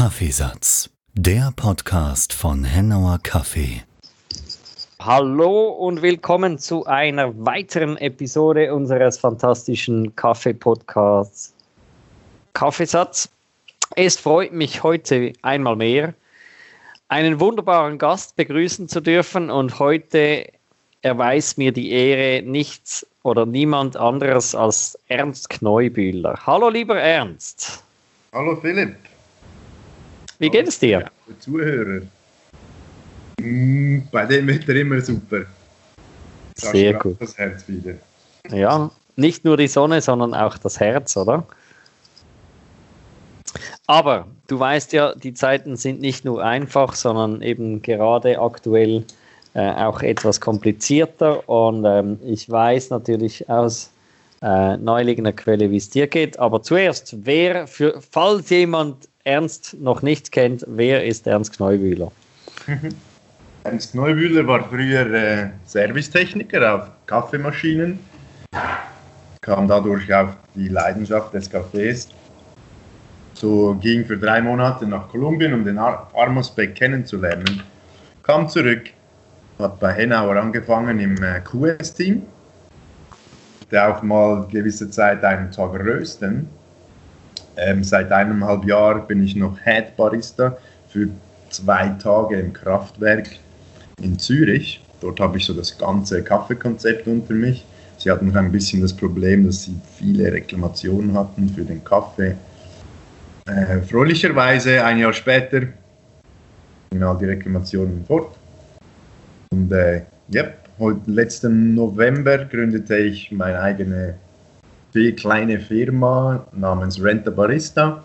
Kaffeesatz, der Podcast von Hennauer Kaffee. Hallo und willkommen zu einer weiteren Episode unseres fantastischen Kaffee-Podcasts Kaffeesatz. Es freut mich heute einmal mehr, einen wunderbaren Gast begrüßen zu dürfen und heute erweist mir die Ehre nichts oder niemand anderes als Ernst Kneubühler. Hallo lieber Ernst. Hallo Philipp. Wie geht es dir? Ja, Zuhörer. Mm, bei dem Wetter immer super. Da Sehr gut. Das Herz wieder. Ja, nicht nur die Sonne, sondern auch das Herz, oder? Aber du weißt ja, die Zeiten sind nicht nur einfach, sondern eben gerade aktuell äh, auch etwas komplizierter. Und ähm, ich weiß natürlich aus äh, neuliegender Quelle, wie es dir geht. Aber zuerst, wer, für, falls jemand Ernst noch nicht kennt, wer ist Ernst Kneubühler? Ernst Kneubühler war früher äh, Servicetechniker auf Kaffeemaschinen, kam dadurch auf die Leidenschaft des Kaffees. So ging für drei Monate nach Kolumbien, um den Ar Armosbeck kennenzulernen. Kam zurück, hat bei Henauer angefangen im äh, QS-Team. Der auch mal gewisse Zeit einen Tag rösten ähm, seit eineinhalb Jahren bin ich noch Head Barista für zwei Tage im Kraftwerk in Zürich. Dort habe ich so das ganze Kaffeekonzept unter mich. Sie hatten noch ein bisschen das Problem, dass sie viele Reklamationen hatten für den Kaffee. Äh, fröhlicherweise, ein Jahr später, gingen all die Reklamationen fort. Und äh, yep, heute, letzten November gründete ich meine eigene kleine Firma namens Renta Barista.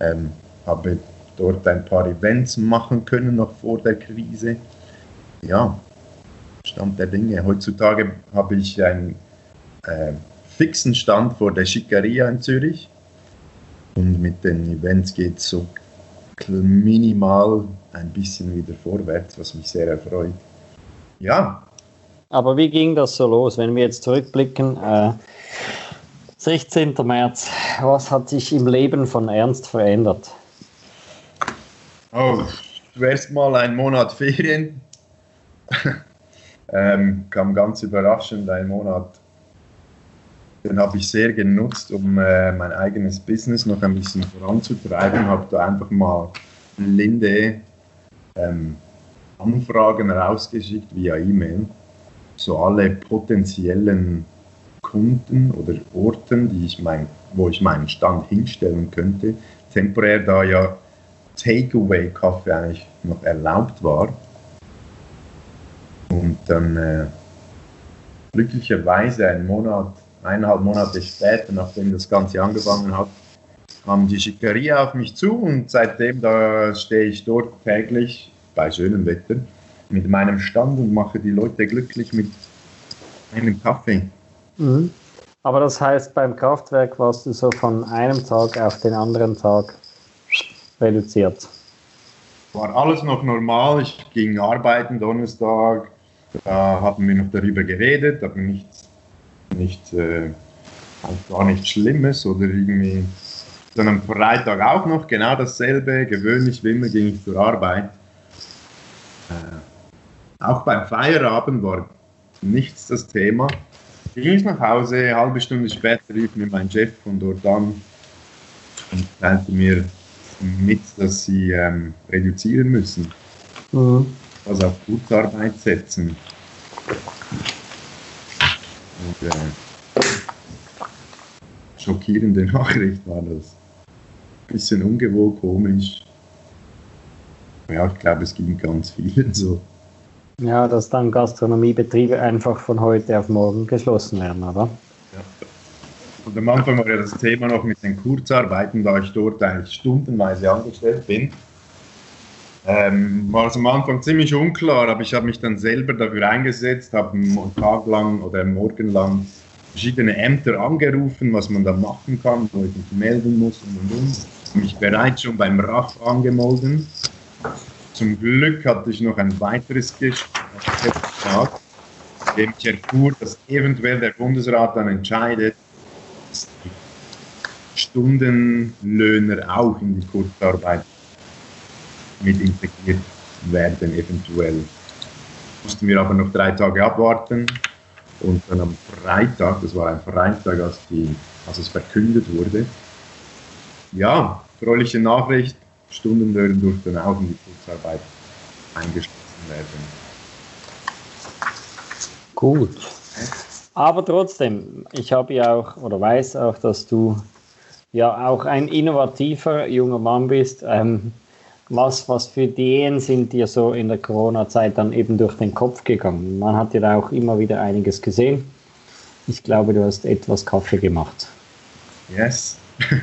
Ähm, habe dort ein paar Events machen können noch vor der Krise. Ja, Stand der Dinge. Heutzutage habe ich einen äh, fixen Stand vor der Schickeria in Zürich. Und mit den Events geht es so minimal ein bisschen wieder vorwärts, was mich sehr erfreut. Ja. Aber wie ging das so los, wenn wir jetzt zurückblicken? Äh 16. März. Was hat sich im Leben von Ernst verändert? Oh, zuerst mal ein Monat Ferien. ähm, kam ganz überraschend ein Monat. Den habe ich sehr genutzt, um äh, mein eigenes Business noch ein bisschen voranzutreiben. Habe da einfach mal Linde ähm, Anfragen rausgeschickt via E-Mail. So alle potenziellen Kunden oder Orten, die ich mein, wo ich meinen Stand hinstellen könnte. Temporär, da ja Takeaway-Kaffee eigentlich noch erlaubt war. Und dann äh, glücklicherweise einen Monat, eineinhalb Monate später, nachdem das Ganze angefangen hat, kam die Schickeria auf mich zu und seitdem da stehe ich dort täglich bei schönem Wetter mit meinem Stand und mache die Leute glücklich mit einem Kaffee. Mhm. Aber das heißt, beim Kraftwerk warst du so von einem Tag auf den anderen Tag reduziert. War alles noch normal. Ich ging arbeiten Donnerstag. Da haben wir noch darüber geredet, aber nichts, nicht, äh, gar nichts Schlimmes oder irgendwie. Sondern Freitag auch noch genau dasselbe. Gewöhnlich wie immer ging ich zur Arbeit. Äh, auch beim Feierabend war nichts das Thema ging ich nach Hause, eine halbe Stunde später rief mir mein Chef von dort an und teilte mir mit, dass sie ähm, reduzieren müssen. Mhm. Also auf Kurzarbeit setzen. Und, äh, schockierende Nachricht war das. Bisschen ungewohnt, komisch. Ja, ich glaube, es ging ganz vielen so. Ja, dass dann Gastronomiebetriebe einfach von heute auf morgen geschlossen werden, oder? Ja. Und am Anfang war ja das Thema noch mit den Kurzarbeiten, da ich dort eigentlich stundenweise angestellt bin. Ähm, war es am Anfang ziemlich unklar, aber ich habe mich dann selber dafür eingesetzt, habe einen Tag lang oder Morgen lang verschiedene Ämter angerufen, was man da machen kann, wo ich mich melden muss und und und. Mich bereits schon beim RAF angemeldet zum Glück hatte ich noch ein weiteres Gespräch, in dem ich erfuhr, dass eventuell der Bundesrat dann entscheidet, dass die Stundenlöhner auch in die Kurzarbeit mit integriert werden, eventuell. Mussten wir aber noch drei Tage abwarten und dann am Freitag, das war ein Freitag, als, die, als es verkündet wurde, ja, fröhliche Nachricht, Stundenlöhne durften auch in die Kurzarbeit eingeschlossen werden. Gut. Aber trotzdem, ich habe ja auch oder weiß auch, dass du ja auch ein innovativer junger Mann bist. Ähm, was, was für Ideen sind dir so in der Corona-Zeit dann eben durch den Kopf gegangen? Man hat ja da auch immer wieder einiges gesehen. Ich glaube, du hast etwas Kaffee gemacht. Yes.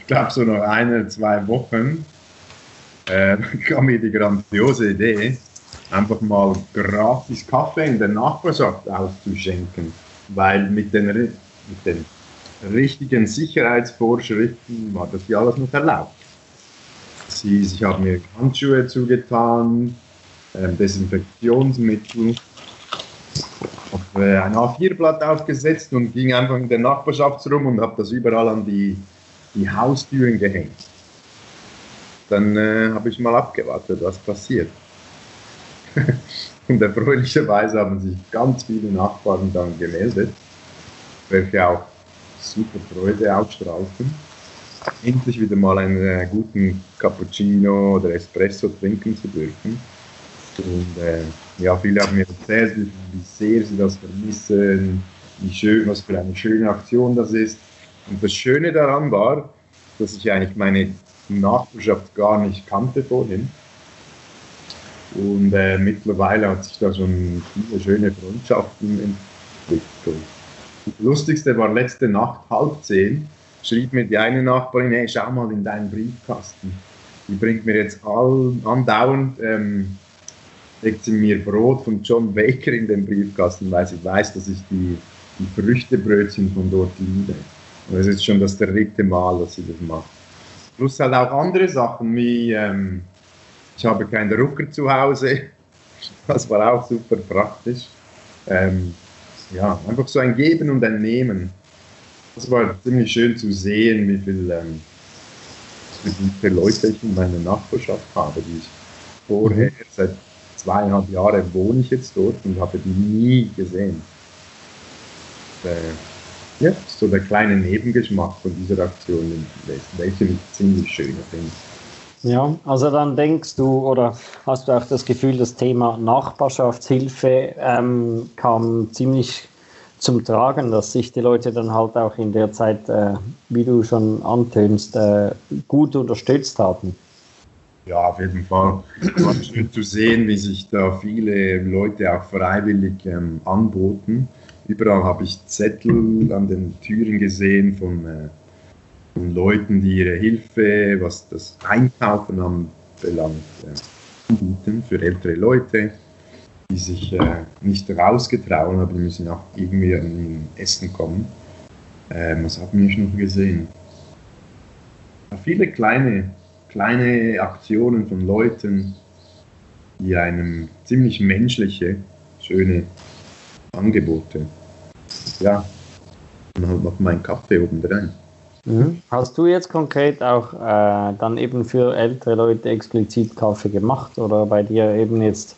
Ich glaube, so nach einer, zwei Wochen äh, kam mir die grandiose Idee, einfach mal gratis Kaffee in der Nachbarschaft auszuschenken, weil mit den, mit den richtigen Sicherheitsvorschriften war das ja alles noch erlaubt. Sie, ich habe mir Handschuhe zugetan, äh, Desinfektionsmittel, habe äh, ein A4-Blatt aufgesetzt und ging einfach in der Nachbarschaft rum und habe das überall an die, die Haustüren gehängt. Dann äh, habe ich mal abgewartet, was passiert. Und erfreulicherweise haben sich ganz viele Nachbarn dann gemeldet, welche auch super Freude ausstrahlten, endlich wieder mal einen äh, guten Cappuccino oder Espresso trinken zu dürfen. Und äh, ja, viele haben mir erzählt, wie, sehr sie das vermissen, wie schön, was für eine schöne Aktion das ist. Und das Schöne daran war, dass ich eigentlich meine Nachbarschaft gar nicht kannte vorhin und äh, mittlerweile hat sich da schon viele schöne Freundschaften entwickelt. Das Lustigste war letzte Nacht, halb zehn, schrieb mir die eine Nachbarin, hey, schau mal in deinen Briefkasten. Die bringt mir jetzt all, andauernd, ähm, legt sie mir Brot von John Baker in den Briefkasten, weil sie weiß, dass ich die, die Früchtebrötchen von dort liebe. Und es ist schon das dritte Mal, dass sie das macht. Plus halt auch andere Sachen wie... Ähm, ich habe keinen Drucker zu Hause. Das war auch super praktisch. Ähm, ja, einfach so ein Geben und ein Nehmen. Das war ziemlich schön zu sehen, wie viel, ähm, wie viele Leute ich in meiner Nachbarschaft habe, die ich vorher, mhm. seit zweieinhalb Jahren wohne ich jetzt dort und habe die nie gesehen. Äh, ja, so der kleine Nebengeschmack von dieser Aktion, welche ich ziemlich schön finde. Ja, also dann denkst du oder hast du auch das Gefühl, das Thema Nachbarschaftshilfe ähm, kam ziemlich zum Tragen, dass sich die Leute dann halt auch in der Zeit, äh, wie du schon antönst, äh, gut unterstützt haben. Ja, auf jeden Fall. Es war schön zu sehen, wie sich da viele Leute auch freiwillig ähm, anboten. Überall habe ich Zettel an den Türen gesehen von äh, von Leuten, die ihre Hilfe, was das Einkaufen anbelangt, äh, anbieten für ältere Leute, die sich äh, nicht rausgetrauen, aber die müssen auch irgendwie an Essen kommen. Ähm, was haben wir noch gesehen? Viele kleine, kleine Aktionen von Leuten, die einem ziemlich menschliche, schöne Angebote. Ja, und halt noch meinen Kaffee oben drin. Mhm. Hast du jetzt konkret auch äh, dann eben für ältere Leute explizit Kaffee gemacht oder bei dir eben jetzt,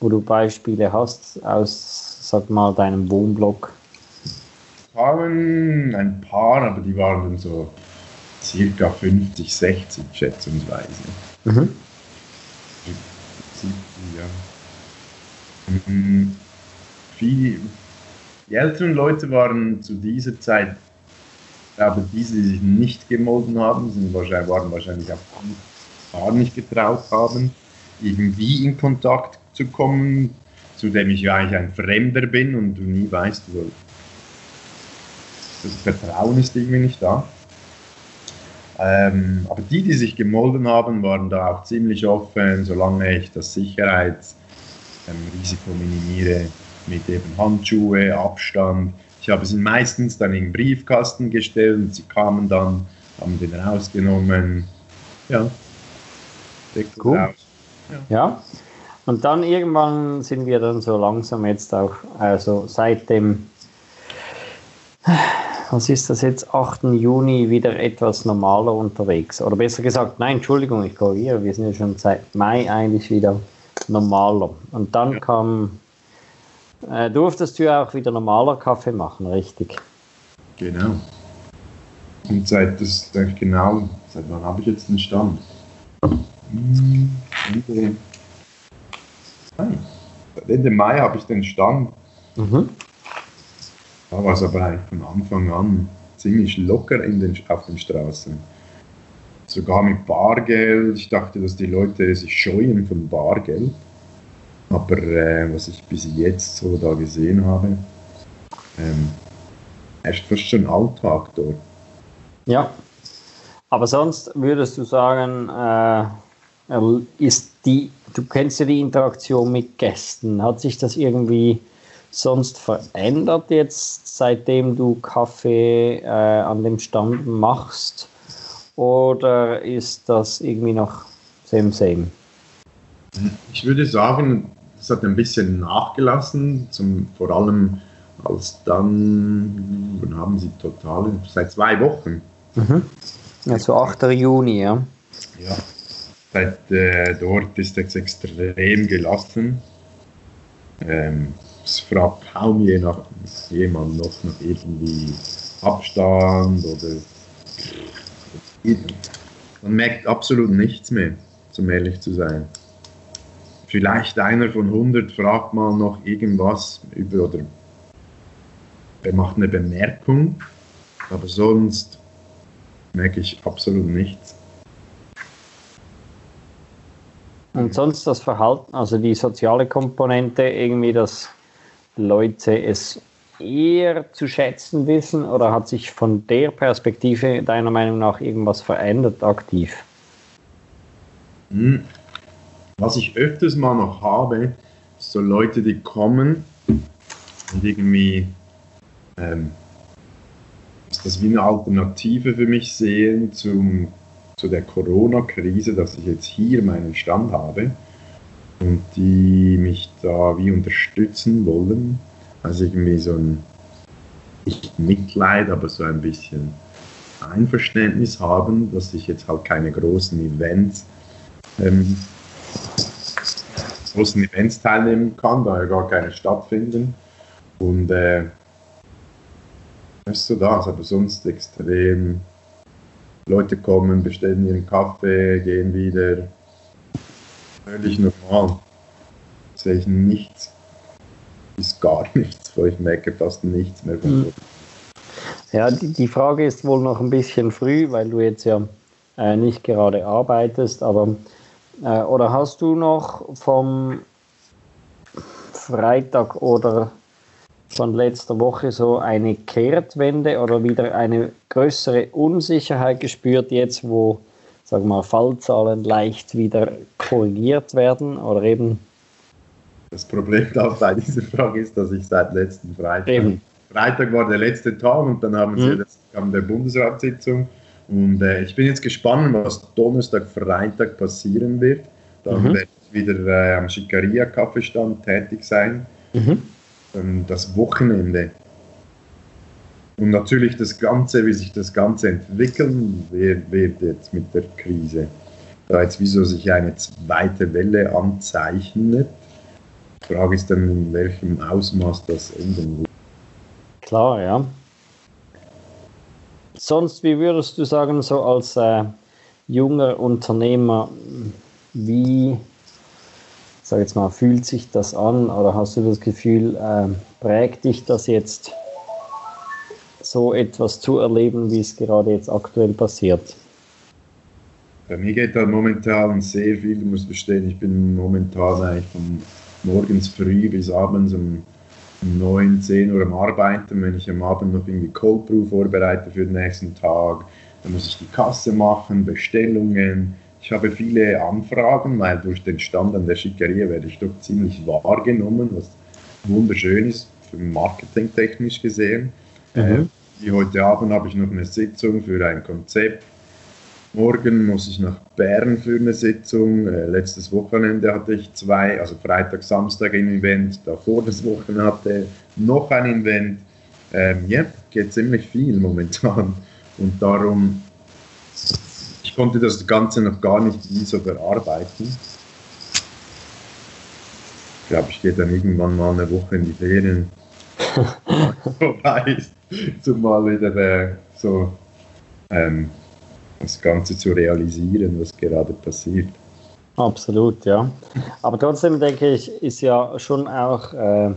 wo du Beispiele hast aus, sag mal, deinem Wohnblock? Kamen ein paar, aber die waren dann so circa 50, 60 schätzungsweise. Mhm. 70, ja. Mhm. Viel, die älteren Leute waren zu dieser Zeit ich glaube, diese, die sich nicht gemolden haben, sind wahrscheinlich, waren wahrscheinlich auch gar nicht getraut haben, irgendwie in Kontakt zu kommen, zu dem ich ja eigentlich ein Fremder bin und du nie weißt, wo. Das Vertrauen ist irgendwie nicht da. Ähm, aber die, die sich gemolden haben, waren da auch ziemlich offen, solange ich das Sicherheitsrisiko ähm, minimiere mit eben Handschuhe, Abstand, ich habe sie meistens dann in den Briefkasten gestellt und sie kamen dann, haben den rausgenommen. Ja. Cool. Raus. Ja. ja. Und dann irgendwann sind wir dann so langsam jetzt auch, also seit dem was ist das jetzt, 8. Juni wieder etwas normaler unterwegs. Oder besser gesagt, nein, Entschuldigung, ich korrigiere, wir sind ja schon seit Mai eigentlich wieder normaler. Und dann ja. kam, äh, durftest du ja auch wieder normaler Kaffee machen, richtig? Genau. Und seit das genau, seit wann habe ich jetzt einen Stand? Ende, Ende Mai habe ich den Stand. Mhm. Da war es aber eigentlich von Anfang an ziemlich locker in den, auf den Straßen. Sogar mit Bargeld. Ich dachte, dass die Leute sich scheuen von Bargeld. Aber äh, was ich bis jetzt so da gesehen habe, ähm, ist fast schon Alltag dort. Ja, aber sonst würdest du sagen, äh, ist die, du kennst ja die Interaktion mit Gästen, hat sich das irgendwie sonst verändert jetzt, seitdem du Kaffee äh, an dem Stand machst? Oder ist das irgendwie noch same, same? Ich würde sagen, es hat ein bisschen nachgelassen, zum, vor allem als dann, wann haben sie total, seit zwei Wochen. Mhm. Also 8. Juni, ja. Ja, seit äh, dort ist es extrem gelassen. Ähm, es fragt kaum je nach, jemand noch nach irgendwie Abstand oder man merkt absolut nichts mehr, um ehrlich zu sein. Vielleicht einer von 100 fragt mal noch irgendwas über oder er macht eine Bemerkung, aber sonst merke ich absolut nichts. Und sonst das Verhalten, also die soziale Komponente, irgendwie, dass Leute es eher zu schätzen wissen oder hat sich von der Perspektive deiner Meinung nach irgendwas verändert aktiv? Hm. Was ich öfters mal noch habe, so Leute, die kommen und irgendwie ähm, das wie eine Alternative für mich sehen zum, zu der Corona-Krise, dass ich jetzt hier meinen Stand habe und die mich da wie unterstützen wollen. Also irgendwie so ein, nicht Mitleid, aber so ein bisschen Einverständnis haben, dass ich jetzt halt keine großen Events, ähm, großen Events teilnehmen kann, da ja gar keine stattfinden. Und äh, ist so das, aber sonst extrem. Leute kommen, bestellen ihren Kaffee, gehen wieder. Völlig normal. Sehe ich nichts. Ist gar nichts, wo ich merke fast nichts mehr von mhm. Ja, die, die Frage ist wohl noch ein bisschen früh, weil du jetzt ja äh, nicht gerade arbeitest, aber äh, oder hast du noch vom Freitag oder von letzter Woche so eine Kehrtwende oder wieder eine größere Unsicherheit gespürt, jetzt wo sagen wir mal, Fallzahlen leicht wieder korrigiert werden oder eben das Problem bei dieser Frage ist, dass ich seit letzten Freitag, eben. Freitag war der letzte Tag und dann haben sie mhm. das, kam der Bundesratssitzung und äh, ich bin jetzt gespannt, was Donnerstag, Freitag passieren wird. Dann mhm. werde ich wieder äh, am Schikaria-Kaffeestand tätig sein. Mhm ähm, das Wochenende. Und natürlich das Ganze, wie sich das Ganze entwickeln wird, jetzt mit der Krise. Da jetzt wieso sich eine zweite Welle anzeichnet. Die Frage ist dann, in welchem Ausmaß das enden wird. Klar, ja. Sonst, wie würdest du sagen, so als äh, junger Unternehmer, wie sag jetzt mal, fühlt sich das an oder hast du das Gefühl, äh, prägt dich das jetzt so etwas zu erleben, wie es gerade jetzt aktuell passiert? Bei mir geht da momentan sehr viel, du musst verstehen, ich bin momentan eigentlich von morgens früh bis abends um 9, 10 Uhr am Arbeiten. Wenn ich am Abend noch irgendwie Cold Brew vorbereite für den nächsten Tag, dann muss ich die Kasse machen, Bestellungen, ich habe viele Anfragen, weil durch den Stand an der Schickeria werde ich doch ziemlich wahrgenommen, was wunderschön ist, marketingtechnisch gesehen. Mhm. Äh, wie heute Abend habe ich noch eine Sitzung für ein Konzept. Morgen muss ich nach Bern für eine Sitzung. Äh, letztes Wochenende hatte ich zwei, also Freitag, Samstag ein Event. Davor das Wochenende hatte noch ein Event. Ähm, ja, geht ziemlich viel momentan. Und darum, ich konnte das Ganze noch gar nicht so bearbeiten. Ich glaube, ich gehe dann irgendwann mal eine Woche in die Ferien. Vorbei ist, zumal wieder äh, so ähm, das Ganze zu realisieren, was gerade passiert. Absolut, ja. Aber trotzdem denke ich, ist ja schon auch, äh,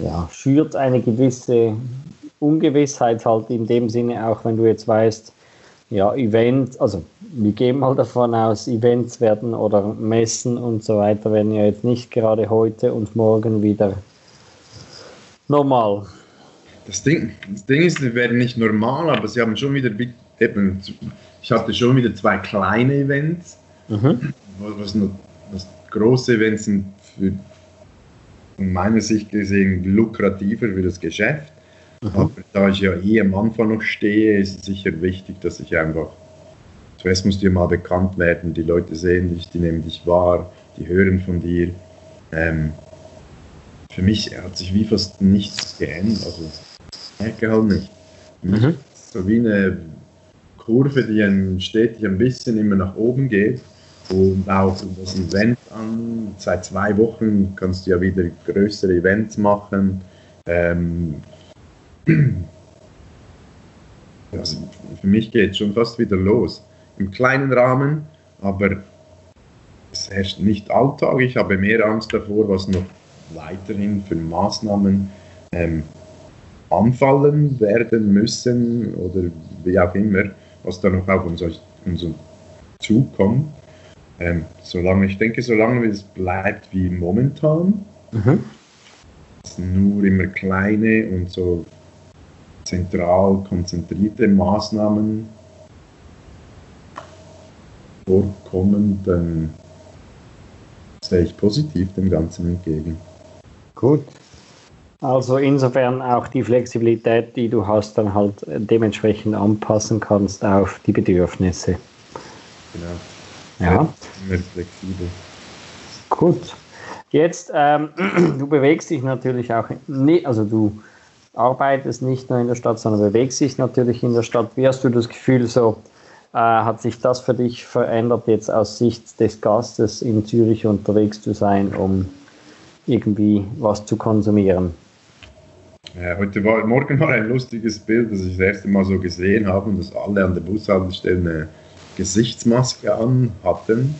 ja, schürt eine gewisse Ungewissheit halt in dem Sinne, auch wenn du jetzt weißt, ja, Events, also wir gehen mal davon aus, Events werden oder Messen und so weiter werden ja jetzt nicht gerade heute und morgen wieder normal. Das Ding, das Ding ist, sie werden nicht normal, aber sie haben schon wieder, eben, ich hatte schon wieder zwei kleine Events, mhm. was, noch, was große Events sind für, von meiner Sicht gesehen lukrativer für das Geschäft. Mhm. Aber da ich ja eh am Anfang noch stehe, ist es sicher wichtig, dass ich einfach, zuerst muss dir mal bekannt werden, die Leute sehen dich, die nehmen dich wahr, die hören von dir. Ähm, für mich hat sich wie fast nichts geändert. Also, ich merke halt nicht. Mhm. So wie eine Kurve, die ein, stetig ein bisschen immer nach oben geht. Und auch das Event an. Seit zwei Wochen kannst du ja wieder größere Events machen. Ähm, also für mich geht es schon fast wieder los. Im kleinen Rahmen, aber es herrscht nicht Alltag. Ich habe mehr Angst davor, was noch weiterhin für Maßnahmen ähm, anfallen werden müssen oder wie auch immer, was da noch auf uns, uns zukommt. Ähm, solange, ich denke, solange es bleibt wie momentan, mhm. nur immer kleine und so zentral konzentrierte Maßnahmen vorkommen, dann sehe ich positiv dem Ganzen entgegen. Gut. Also insofern auch die Flexibilität, die du hast, dann halt dementsprechend anpassen kannst auf die Bedürfnisse. Genau. Ja. Immer flexibel. Gut. Jetzt, ähm, du bewegst dich natürlich auch, nie, also du arbeitest nicht nur in der Stadt, sondern bewegst dich natürlich in der Stadt. Wie hast du das Gefühl, so äh, hat sich das für dich verändert, jetzt aus Sicht des Gastes in Zürich unterwegs zu sein, um irgendwie was zu konsumieren? Ja, heute war, morgen war ein lustiges Bild, das ich das erste Mal so gesehen habe, dass alle an der Bushaltestelle eine Gesichtsmaske an hatten.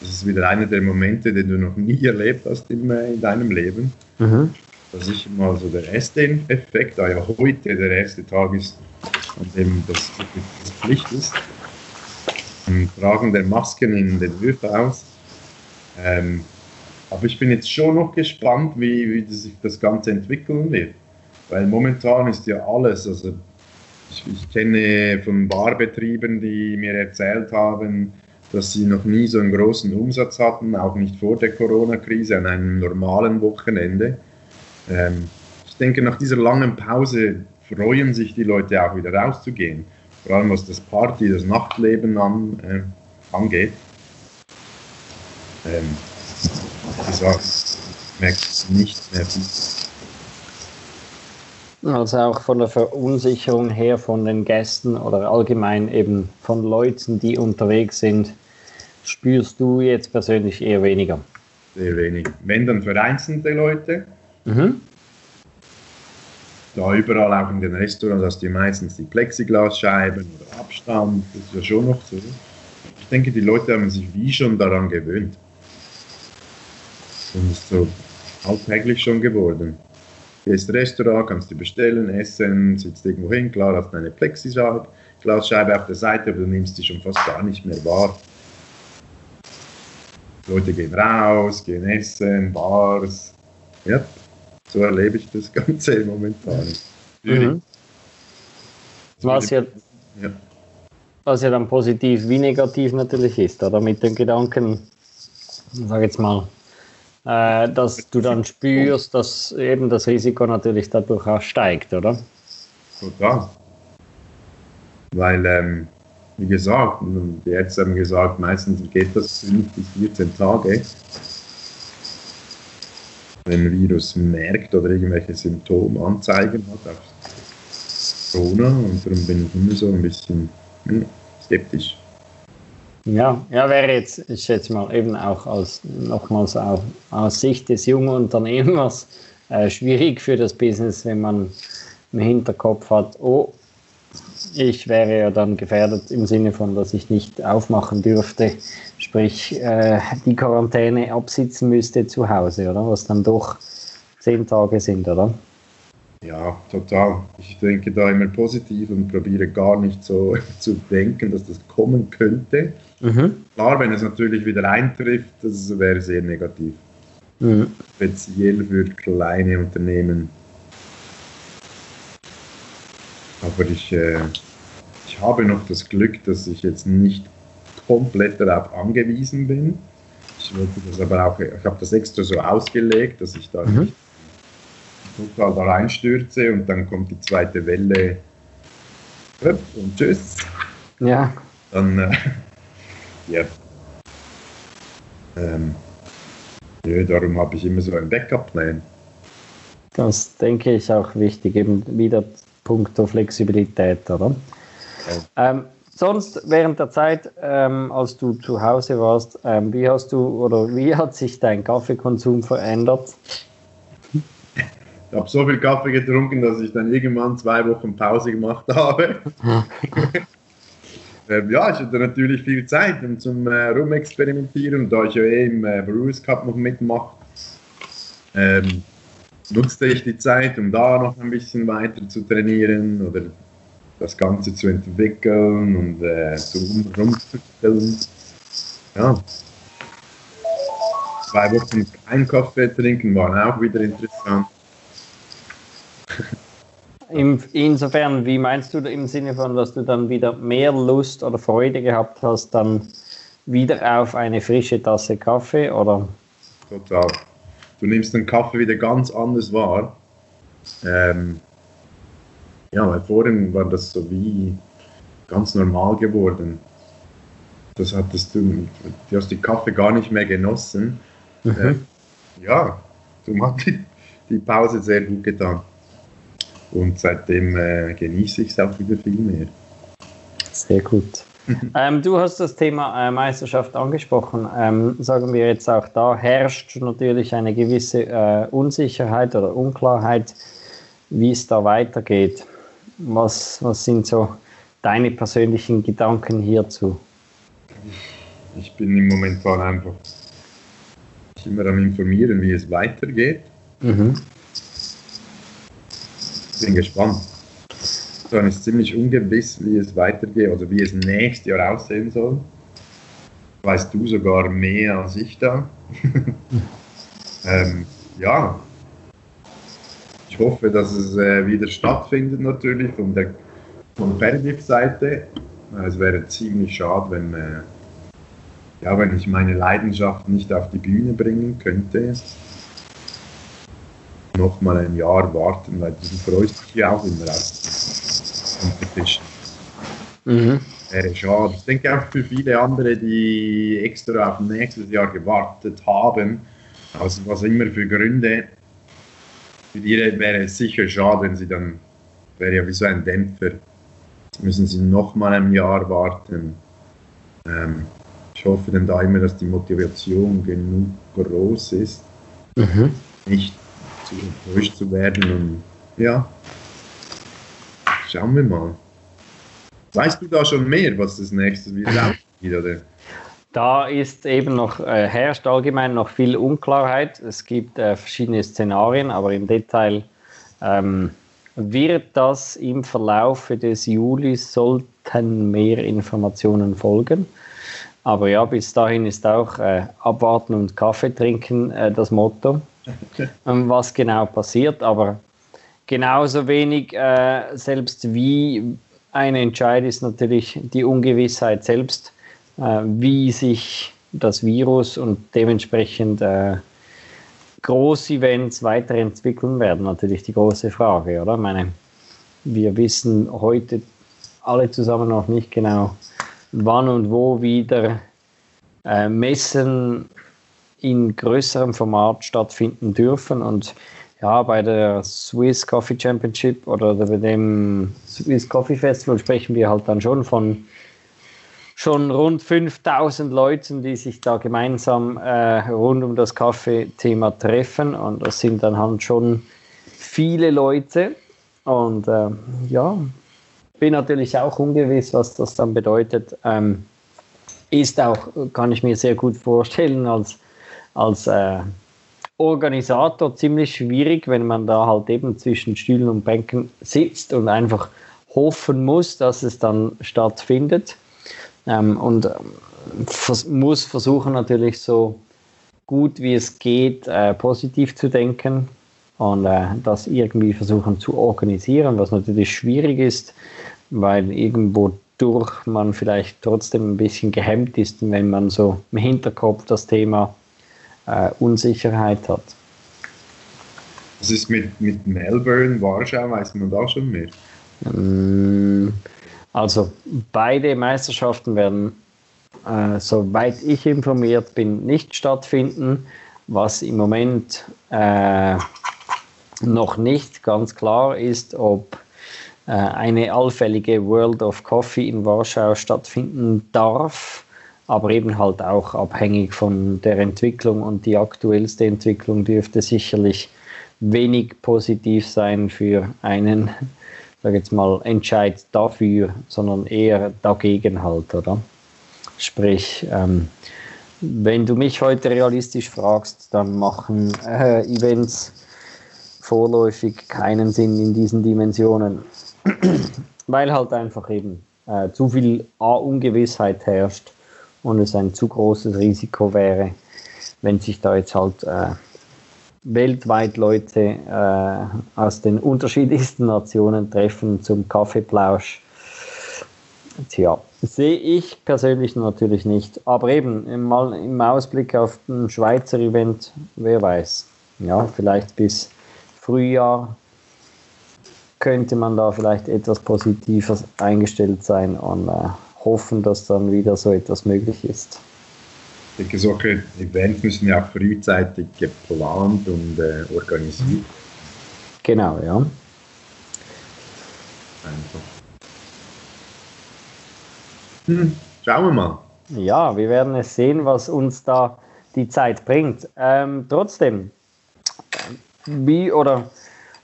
Das ist wieder einer der Momente, den du noch nie erlebt hast in, in deinem Leben. Mhm. Das ist mal so der erste Effekt, da ja heute der erste Tag ist, an dem das, das Pflicht ist. Im Tragen der Masken in den ÖVs. Ähm, aber ich bin jetzt schon noch gespannt, wie, wie sich das Ganze entwickeln wird. Weil momentan ist ja alles, also ich, ich kenne von Barbetrieben, die mir erzählt haben, dass sie noch nie so einen großen Umsatz hatten, auch nicht vor der Corona-Krise, an einem normalen Wochenende. Ähm, ich denke, nach dieser langen Pause freuen sich die Leute auch wieder rauszugehen. Vor allem was das Party, das Nachtleben an, äh, angeht. Ähm, wie gesagt, merkt nicht mehr viel. Also auch von der Verunsicherung her von den Gästen oder allgemein eben von Leuten, die unterwegs sind, spürst du jetzt persönlich eher weniger? Sehr wenig. Wenn dann vereinzelte Leute. Mhm. Da überall auch in den Restaurants hast du meistens die Plexiglasscheiben oder Abstand. Das ist ja schon noch so. Ich denke, die Leute haben sich wie schon daran gewöhnt. Und ist so alltäglich schon geworden. Gehst Restaurant, kannst du bestellen, essen, sitzt irgendwo hin, klar, hast eine Plexiglasscheibe auf der Seite, aber du nimmst sie schon fast gar nicht mehr wahr. Leute gehen raus, gehen essen, Bars. Ja, so erlebe ich das Ganze momentan. Mhm. Was ja, ja. was ja dann positiv wie negativ natürlich ist, oder mit dem Gedanken, sag jetzt mal, äh, dass du dann spürst, dass eben das Risiko natürlich dadurch auch steigt, oder? Total. Weil, ähm, wie gesagt, die Ärzte haben gesagt, meistens geht das 5 bis 14 Tage. ein Virus merkt oder irgendwelche Symptomanzeigen hat auf Corona und darum bin ich immer so ein bisschen hm, skeptisch. Ja, ja, wäre jetzt, ich schätze mal, eben auch aus, nochmals auch aus Sicht des jungen Unternehmers äh, schwierig für das Business, wenn man im Hinterkopf hat, oh, ich wäre ja dann gefährdet im Sinne von, dass ich nicht aufmachen dürfte, sprich äh, die Quarantäne absitzen müsste zu Hause, oder? Was dann doch zehn Tage sind, oder? Ja, total. Ich denke da immer positiv und probiere gar nicht so zu denken, dass das kommen könnte. Mhm. Klar, wenn es natürlich wieder eintrifft, das wäre sehr negativ. Mhm. Speziell für kleine Unternehmen. Aber ich, äh, ich habe noch das Glück, dass ich jetzt nicht komplett darauf angewiesen bin. Ich wollte das aber auch, ich habe das extra so ausgelegt, dass ich da mhm. nicht total da reinstürze und dann kommt die zweite Welle und tschüss. Ja. Dann, äh, ja. Ähm, ja, darum habe ich immer so einen Backup-Plan. Das denke ich auch wichtig, eben wieder puncto Flexibilität, oder? Ja. Ähm, sonst während der Zeit, ähm, als du zu Hause warst, ähm, wie hast du oder wie hat sich dein Kaffeekonsum verändert? Ich habe so viel Kaffee getrunken, dass ich dann irgendwann zwei Wochen Pause gemacht habe. ähm, ja, ich hatte natürlich viel Zeit um zum äh, Rumexperimentieren, da ich ja eh im äh, Brewers Cup noch mitmache. Ähm, nutzte ich die Zeit, um da noch ein bisschen weiter zu trainieren oder das Ganze zu entwickeln und äh, zu rumzustellen. Ja. Zwei Wochen kein Kaffee trinken waren auch wieder interessant. Insofern, wie meinst du im Sinne von, dass du dann wieder mehr Lust oder Freude gehabt hast, dann wieder auf eine frische Tasse Kaffee oder? Total du nimmst den Kaffee wieder ganz anders wahr. Ähm, ja, weil vorhin war das so wie ganz normal geworden. Das hattest du, du hast die Kaffee gar nicht mehr genossen. Mhm. Äh, ja, du hat die, die Pause sehr gut getan. Und seitdem äh, genieße ich es auch wieder viel mehr. Sehr gut. ähm, du hast das Thema äh, Meisterschaft angesprochen. Ähm, sagen wir jetzt auch da herrscht natürlich eine gewisse äh, Unsicherheit oder Unklarheit, wie es da weitergeht. Was, was sind so deine persönlichen Gedanken hierzu? Ich bin im Moment einfach immer am informieren, wie es weitergeht. Mhm. Bin gespannt dann ist ziemlich ungewiss, wie es weitergeht, also wie es nächstes Jahr aussehen soll. Weißt du sogar mehr als ich da. ähm, ja, ich hoffe, dass es äh, wieder stattfindet natürlich von der Competitive-Seite. Es wäre ziemlich schade, wenn, äh, ja, wenn ich meine Leidenschaft nicht auf die Bühne bringen könnte. Noch mal ein Jahr warten, weil du freust dich ja auch immer auf Competition. Mhm. Wäre schade. Ich denke auch für viele andere, die extra auf nächstes Jahr gewartet haben, also was immer für Gründe, für die wäre es sicher schade, wenn sie dann, wäre ja wie so ein Dämpfer, müssen sie noch mal ein Jahr warten. Ähm, ich hoffe dann da immer, dass die Motivation genug groß ist, mhm. nicht zu enttäuscht zu werden und ja, Schauen wir mal. Weißt du da schon mehr, was das nächste wieder aussieht, oder? Da ist eben noch, äh, herrscht allgemein noch viel Unklarheit. Es gibt äh, verschiedene Szenarien, aber im Detail ähm, wird das im Verlauf des Julis sollten mehr Informationen folgen. Aber ja, bis dahin ist auch äh, abwarten und Kaffee trinken äh, das Motto, was genau passiert. Aber genauso wenig äh, selbst wie ein Entscheid ist natürlich die Ungewissheit selbst, äh, wie sich das Virus und dementsprechend äh, Großevents weiterentwickeln werden. Natürlich die große Frage, oder? Ich meine, wir wissen heute alle zusammen noch nicht genau, wann und wo wieder äh, Messen in größerem Format stattfinden dürfen. Und ja, bei der Swiss Coffee Championship oder bei dem Swiss Coffee Festival sprechen wir halt dann schon von schon rund 5000 Leuten, die sich da gemeinsam äh, rund um das Kaffeethema treffen. Und das sind dann halt schon viele Leute. Und äh, ja, bin natürlich auch ungewiss, was das dann bedeutet. Ähm, ist auch, kann ich mir sehr gut vorstellen, als, als äh, Organisator ziemlich schwierig, wenn man da halt eben zwischen Stühlen und Bänken sitzt und einfach hoffen muss, dass es dann stattfindet. Ähm, und ähm, vers muss versuchen natürlich so gut wie es geht äh, positiv zu denken und äh, das irgendwie versuchen zu organisieren, was natürlich schwierig ist, weil irgendwo durch man vielleicht trotzdem ein bisschen gehemmt ist, wenn man so im Hinterkopf das Thema äh, Unsicherheit hat. Was ist mit, mit Melbourne, Warschau, weiß man da schon mehr? Ähm, also beide Meisterschaften werden, äh, soweit ich informiert bin, nicht stattfinden. Was im Moment äh, noch nicht ganz klar ist, ob äh, eine allfällige World of Coffee in Warschau stattfinden darf, aber eben halt auch abhängig von der Entwicklung und die aktuellste Entwicklung dürfte sicherlich wenig positiv sein für einen, sage jetzt mal, Entscheid dafür, sondern eher dagegen halt, oder? Sprich, ähm, wenn du mich heute realistisch fragst, dann machen äh, Events vorläufig keinen Sinn in diesen Dimensionen. weil halt einfach eben äh, zu viel A Ungewissheit herrscht und es ein zu großes Risiko wäre, wenn sich da jetzt halt äh, weltweit Leute äh, aus den unterschiedlichsten Nationen treffen zum Kaffeeplausch. Tja, sehe ich persönlich natürlich nicht. Aber eben mal im Ausblick auf ein Schweizer Event, wer weiß. Ja, vielleicht bis Frühjahr könnte man da vielleicht etwas positiver eingestellt sein und äh, hoffen, dass dann wieder so etwas möglich ist. Ich denke, solche Events müssen ja auch frühzeitig geplant und äh, organisiert. Genau, ja. Einfach. Hm, schauen wir mal. Ja, wir werden es sehen, was uns da die Zeit bringt. Ähm, trotzdem, wie oder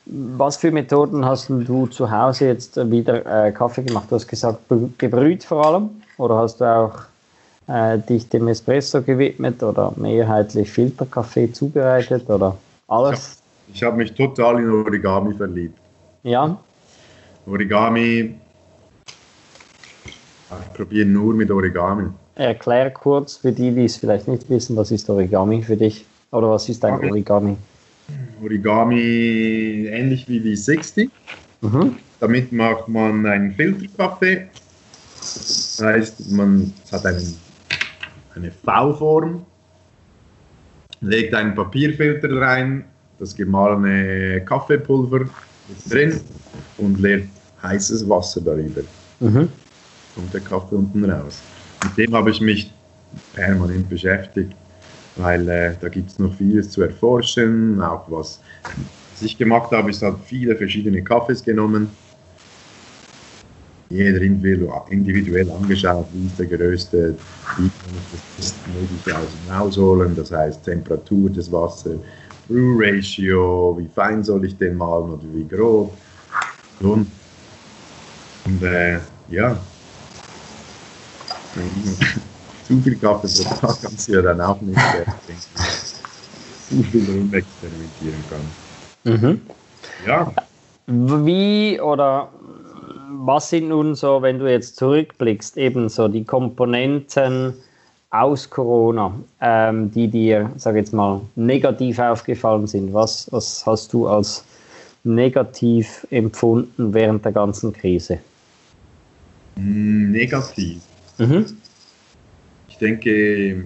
was für Methoden hast du zu Hause jetzt wieder äh, Kaffee gemacht? Du hast gesagt, gebrüht vor allem. Oder hast du auch äh, dich dem Espresso gewidmet oder mehrheitlich Filterkaffee zubereitet oder alles? Ich habe hab mich total in Origami verliebt. Ja. Origami, ich probiere nur mit Origami. Erklär kurz für die, die es vielleicht nicht wissen, was ist Origami für dich? Oder was ist ein Origami? Origami ähnlich wie die 60. Mhm. Damit macht man einen Filterkaffee. Das heißt, man hat einen, eine V-Form, legt einen Papierfilter rein, das gemahlene Kaffeepulver ist drin und leert heißes Wasser darüber. Mhm. Kommt der Kaffee unten raus. Mit dem habe ich mich permanent beschäftigt weil äh, da gibt es noch vieles zu erforschen. Auch was, ich gemacht habe, ist halt viele verschiedene Kaffees genommen. Jeder individuell angeschaut, wie ist der größte, wie kann ich das bestmögliche aus dem rausholen, das heißt Temperatur des Wassers, Brew Ratio, wie fein soll ich den malen oder wie grob. Und, und äh, ja, zu viel Kaffee pro Tag kannst du ja dann auch nicht viel rumexperimentieren kann. Mhm. Ja. Wie oder was sind nun so, wenn du jetzt zurückblickst, eben so die Komponenten aus Corona, ähm, die dir, sag jetzt mal, negativ aufgefallen sind? Was, was hast du als negativ empfunden während der ganzen Krise? Hm, negativ. Mhm denke,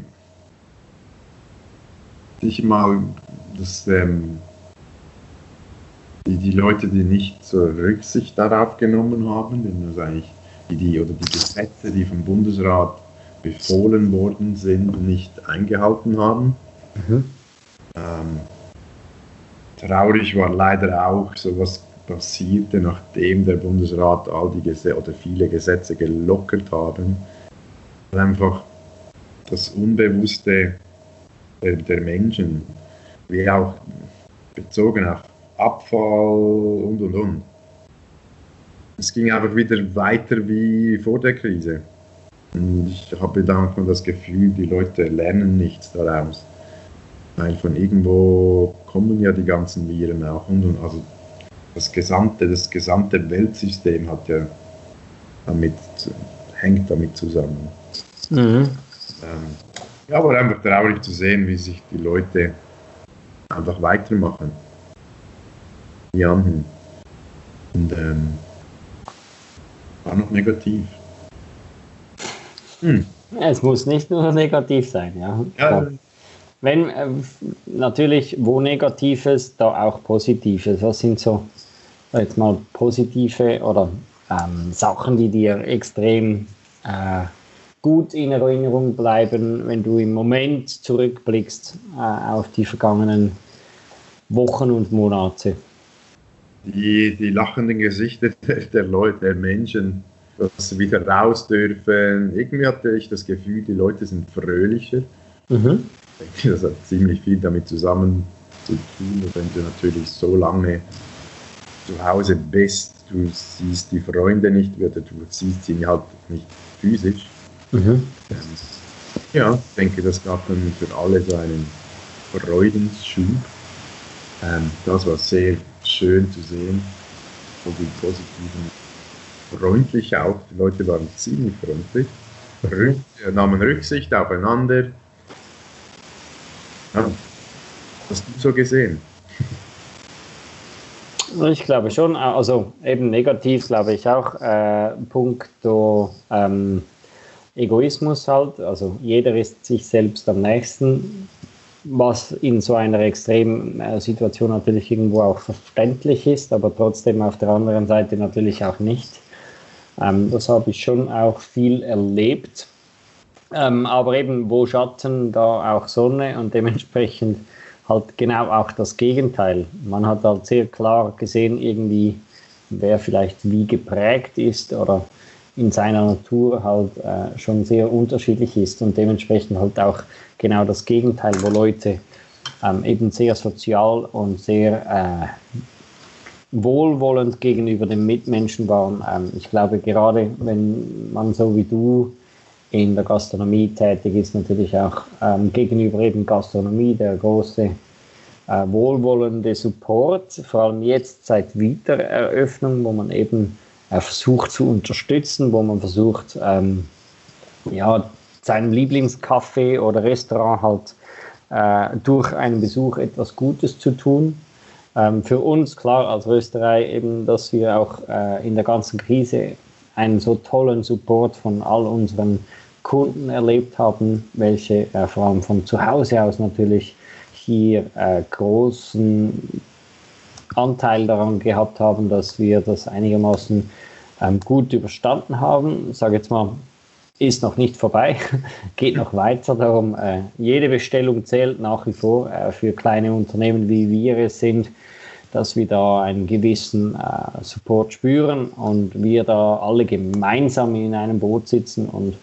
sicher mal, dass ähm, die, die Leute, die nicht so Rücksicht darauf genommen haben, also eigentlich die, die, oder die Gesetze, die vom Bundesrat befohlen worden sind, nicht eingehalten haben. Mhm. Ähm, traurig war leider auch so was passierte, nachdem der Bundesrat all die Gesetze oder viele Gesetze gelockert haben. Einfach das Unbewusste der, der Menschen, wie auch bezogen auf Abfall und und und. Es ging einfach wieder weiter wie vor der Krise. Und ich habe manchmal das Gefühl, die Leute lernen nichts daraus. Weil von irgendwo kommen ja die ganzen Viren auch und, und also das gesamte, das gesamte Weltsystem hat ja damit, hängt damit zusammen. Mhm. Ähm, ja, aber einfach traurig zu sehen, wie sich die Leute einfach weitermachen. Die anderen. Und ähm, war noch negativ. Hm. Es muss nicht nur negativ sein, ja. ja wenn äh, natürlich wo Negatives, da auch Positives. Was sind so jetzt mal positive oder ähm, Sachen, die dir extrem äh, gut in Erinnerung bleiben, wenn du im Moment zurückblickst äh, auf die vergangenen Wochen und Monate? Die, die lachenden Gesichter der, der Leute, der Menschen, dass sie wieder raus dürfen. Irgendwie hatte ich das Gefühl, die Leute sind fröhlicher. Mhm. Das hat ziemlich viel damit zusammen zu tun, wenn du natürlich so lange zu Hause bist, du siehst die Freunde nicht, oder du siehst sie halt nicht physisch. Mhm. Ja, ich denke, das gab dann für alle so einen Freudensschub. Ähm, das war sehr schön zu sehen, so die positiven, freundlich auch. Die Leute waren ziemlich freundlich, Rück, nahmen Rücksicht aufeinander. Ja, hast du so gesehen? Ich glaube schon, also eben negativ glaube ich auch, äh, puncto ähm, Egoismus halt, also jeder ist sich selbst am nächsten, was in so einer extremen äh, Situation natürlich irgendwo auch verständlich ist, aber trotzdem auf der anderen Seite natürlich auch nicht. Ähm, das habe ich schon auch viel erlebt. Ähm, aber eben, wo Schatten, da auch Sonne und dementsprechend halt genau auch das Gegenteil. Man hat halt sehr klar gesehen, irgendwie, wer vielleicht wie geprägt ist oder in seiner Natur halt äh, schon sehr unterschiedlich ist und dementsprechend halt auch genau das Gegenteil, wo Leute ähm, eben sehr sozial und sehr äh, wohlwollend gegenüber den Mitmenschen waren. Ähm, ich glaube, gerade wenn man so wie du in der Gastronomie tätig ist, natürlich auch ähm, gegenüber eben Gastronomie der große äh, wohlwollende Support, vor allem jetzt seit Wiedereröffnung, wo man eben äh, versucht zu unterstützen, wo man versucht, ähm, ja, seinem Lieblingscafé oder Restaurant halt äh, durch einen Besuch etwas Gutes zu tun. Ähm, für uns klar als Rösterei eben, dass wir auch äh, in der ganzen Krise einen so tollen Support von all unseren Kunden erlebt haben, welche äh, vor allem von zu Hause aus natürlich hier äh, großen Anteil daran gehabt haben, dass wir das einigermaßen ähm, gut überstanden haben. Ich sage jetzt mal, ist noch nicht vorbei, geht noch weiter. Darum, äh, jede Bestellung zählt nach wie vor äh, für kleine Unternehmen, wie wir es sind, dass wir da einen gewissen äh, Support spüren und wir da alle gemeinsam in einem Boot sitzen und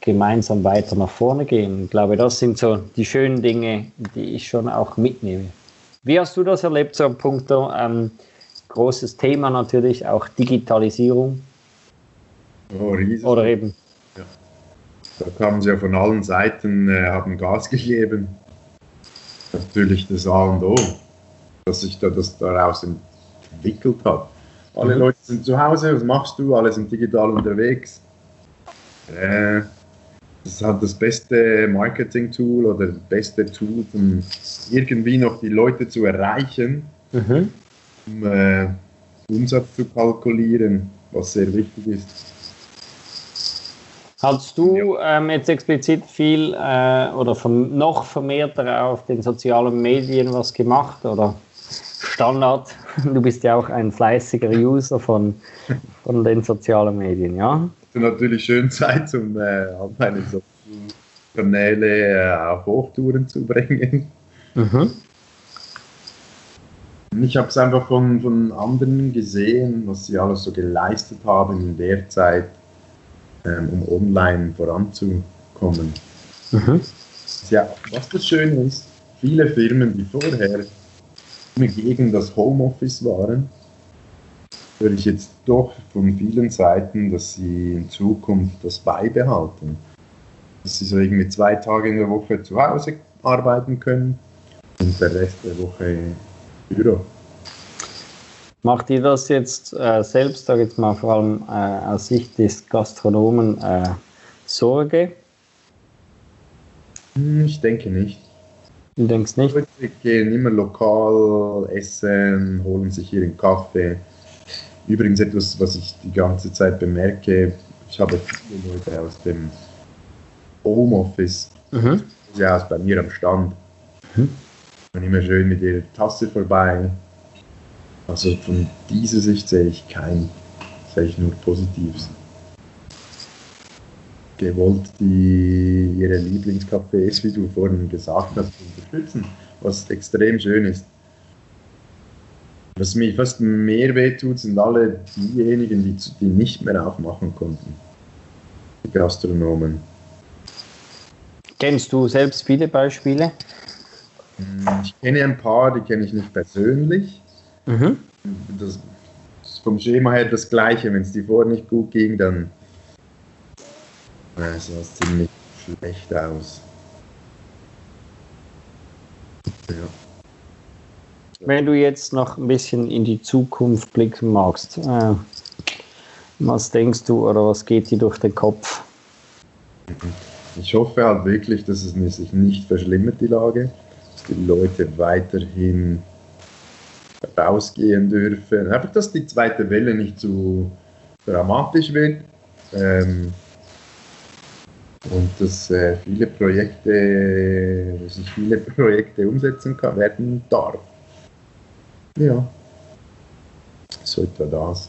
gemeinsam weiter nach vorne gehen. Ich glaube, das sind so die schönen Dinge, die ich schon auch mitnehme. Wie hast du das erlebt, so ein Punkt? Ähm, großes Thema natürlich auch Digitalisierung. Oh, Oder eben. Ja. Da kamen sie ja von allen Seiten, äh, haben Gas gegeben. Natürlich das A und O, dass sich da das daraus entwickelt hat. Alle mhm. Leute sind zu Hause, was machst du? Alle sind digital unterwegs. Äh, das ist halt das beste Marketing-Tool oder das beste Tool, um irgendwie noch die Leute zu erreichen, mhm. um äh, Umsatz zu kalkulieren, was sehr wichtig ist. Hast du ähm, jetzt explizit viel äh, oder vom, noch vermehrter auf den sozialen Medien was gemacht oder Standard? Du bist ja auch ein fleißiger User von, von den sozialen Medien, ja? Hatte natürlich schön Zeit, um äh, meine so Kanäle äh, auf Hochtouren zu bringen. Mhm. Ich habe es einfach von, von anderen gesehen, was sie alles so geleistet haben in der Zeit, ähm, um online voranzukommen. Mhm. Ja, was das Schöne ist, viele Firmen, die vorher immer gegen das Homeoffice waren, höre ich jetzt doch von vielen Seiten, dass sie in Zukunft das beibehalten. Dass sie so irgendwie zwei Tage in der Woche zu Hause arbeiten können und der Rest der Woche Büro. Macht ihr das jetzt äh, selbst, sage jetzt mal vor allem äh, aus Sicht des Gastronomen, äh, Sorge? Hm, Ich denke nicht. Du denkst nicht? Leute gehen immer lokal essen, holen sich ihren Kaffee. Übrigens etwas, was ich die ganze Zeit bemerke, ich habe viele Leute aus dem Homeoffice, Mhm. ja, aus bei mir am Stand. Mhm. Und immer schön mit ihrer Tasse vorbei. Also von dieser Sicht sehe ich kein, sehe ich nur Positives. Gewollt die ihre Lieblingscafés, wie du vorhin gesagt hast, unterstützen, was extrem schön ist. Was mir fast mehr wehtut, sind alle diejenigen, die, die nicht mehr aufmachen konnten. Die Gastronomen. Kennst du selbst viele Beispiele? Hm, Ich kenne ein paar, die kenne ich nicht persönlich. Mhm. Das ist vom Schema her das Gleiche. Wenn es die vorher nicht gut ging, dann äh, sah es ziemlich schlecht aus. Ja. Wenn du jetzt noch ein bisschen in die Zukunft blicken magst, äh, was denkst du oder was geht dir durch den Kopf? Ich hoffe halt wirklich, dass es sich nicht verschlimmert, die Lage, dass die Leute weiterhin rausgehen dürfen. Einfach, dass die zweite Welle nicht zu dramatisch wird. Ähm, und dass äh, viele Projekte, dass ich viele Projekte umsetzen kann, werden darf. Ja. So etwa das.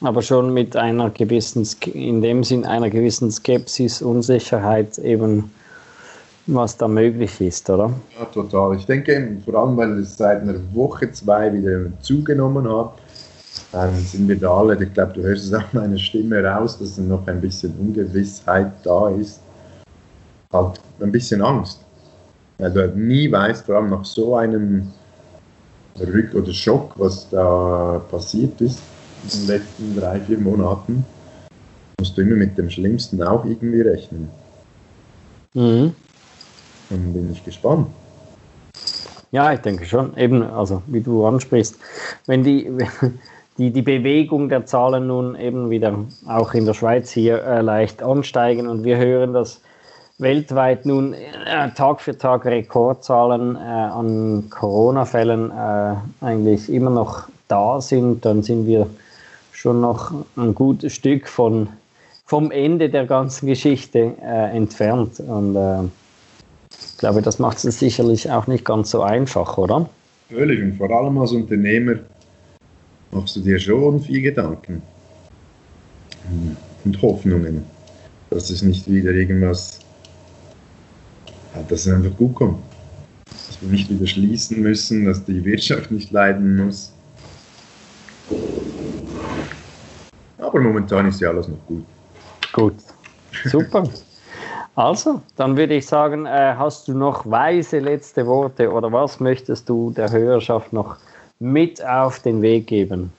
Aber schon mit einer gewissen, in dem Sinn einer gewissen Skepsis, Unsicherheit eben, was da möglich ist, oder? Ja, total. Ich denke, vor allem, weil es seit einer Woche, zwei wieder zugenommen hat, dann sind wir da alle, ich glaube, du hörst es auch meiner Stimme raus, dass noch ein bisschen Ungewissheit da ist. Halt ein bisschen Angst. Weil du halt nie weißt, vor allem nach so einem Rück- oder Schock, was da passiert ist in den letzten drei, vier Monaten, musst du immer mit dem Schlimmsten auch irgendwie rechnen. Mhm. Dann bin ich gespannt. Ja, ich denke schon. Eben, also wie du ansprichst, wenn die, die, die Bewegung der Zahlen nun eben wieder auch in der Schweiz hier äh, leicht ansteigen und wir hören, dass weltweit nun äh, Tag für Tag Rekordzahlen äh, an Corona-Fällen äh, eigentlich immer noch da sind, dann sind wir schon noch ein gutes Stück von, vom Ende der ganzen Geschichte äh, entfernt. Und äh, ich glaube, das macht es sicherlich auch nicht ganz so einfach, oder? Völlig. Und vor allem als Unternehmer machst du dir schon viel Gedanken und Hoffnungen, dass es nicht wieder irgendwas, dass es einfach gut kommt. Dass wir nicht wieder schließen müssen, dass die Wirtschaft nicht leiden muss. Aber momentan ist ja alles noch gut. Gut. Super. Also, dann würde ich sagen, äh, hast du noch weise letzte Worte oder was möchtest du der Hörerschaft noch mit auf den Weg geben?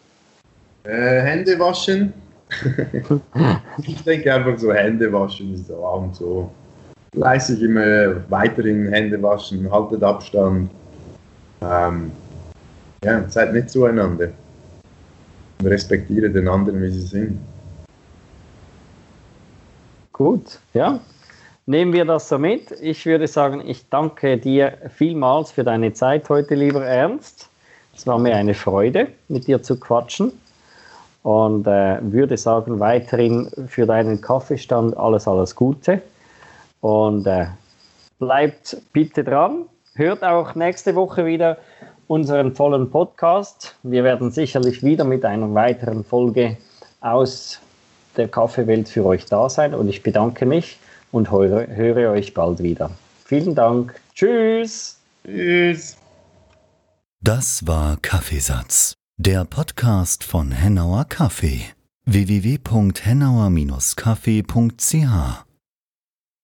Äh, Hände waschen. ich denke einfach so, Hände waschen ist A und so. Fleißig immer weiterhin Hände waschen, haltet Abstand. Ähm, ja, seid nicht zueinander. Und respektiere den anderen, wie sie sind. Gut, ja. Nehmen wir das so mit. Ich würde sagen, ich danke dir vielmals für deine Zeit heute, lieber Ernst. Es war mir eine Freude, mit dir zu quatschen. Und äh, würde sagen, weiterhin für deinen Kaffeestand alles, alles Gute. Und äh, bleibt bitte dran. Hört auch nächste Woche wieder unseren vollen Podcast. Wir werden sicherlich wieder mit einer weiteren Folge aus der Kaffeewelt für euch da sein. Und ich bedanke mich und höre, höre euch bald wieder. Vielen Dank. Tschüss. Tschüss. Das war Kaffeesatz, der Podcast von Hennauer Kaffee. www.hennauer-kaffee.ch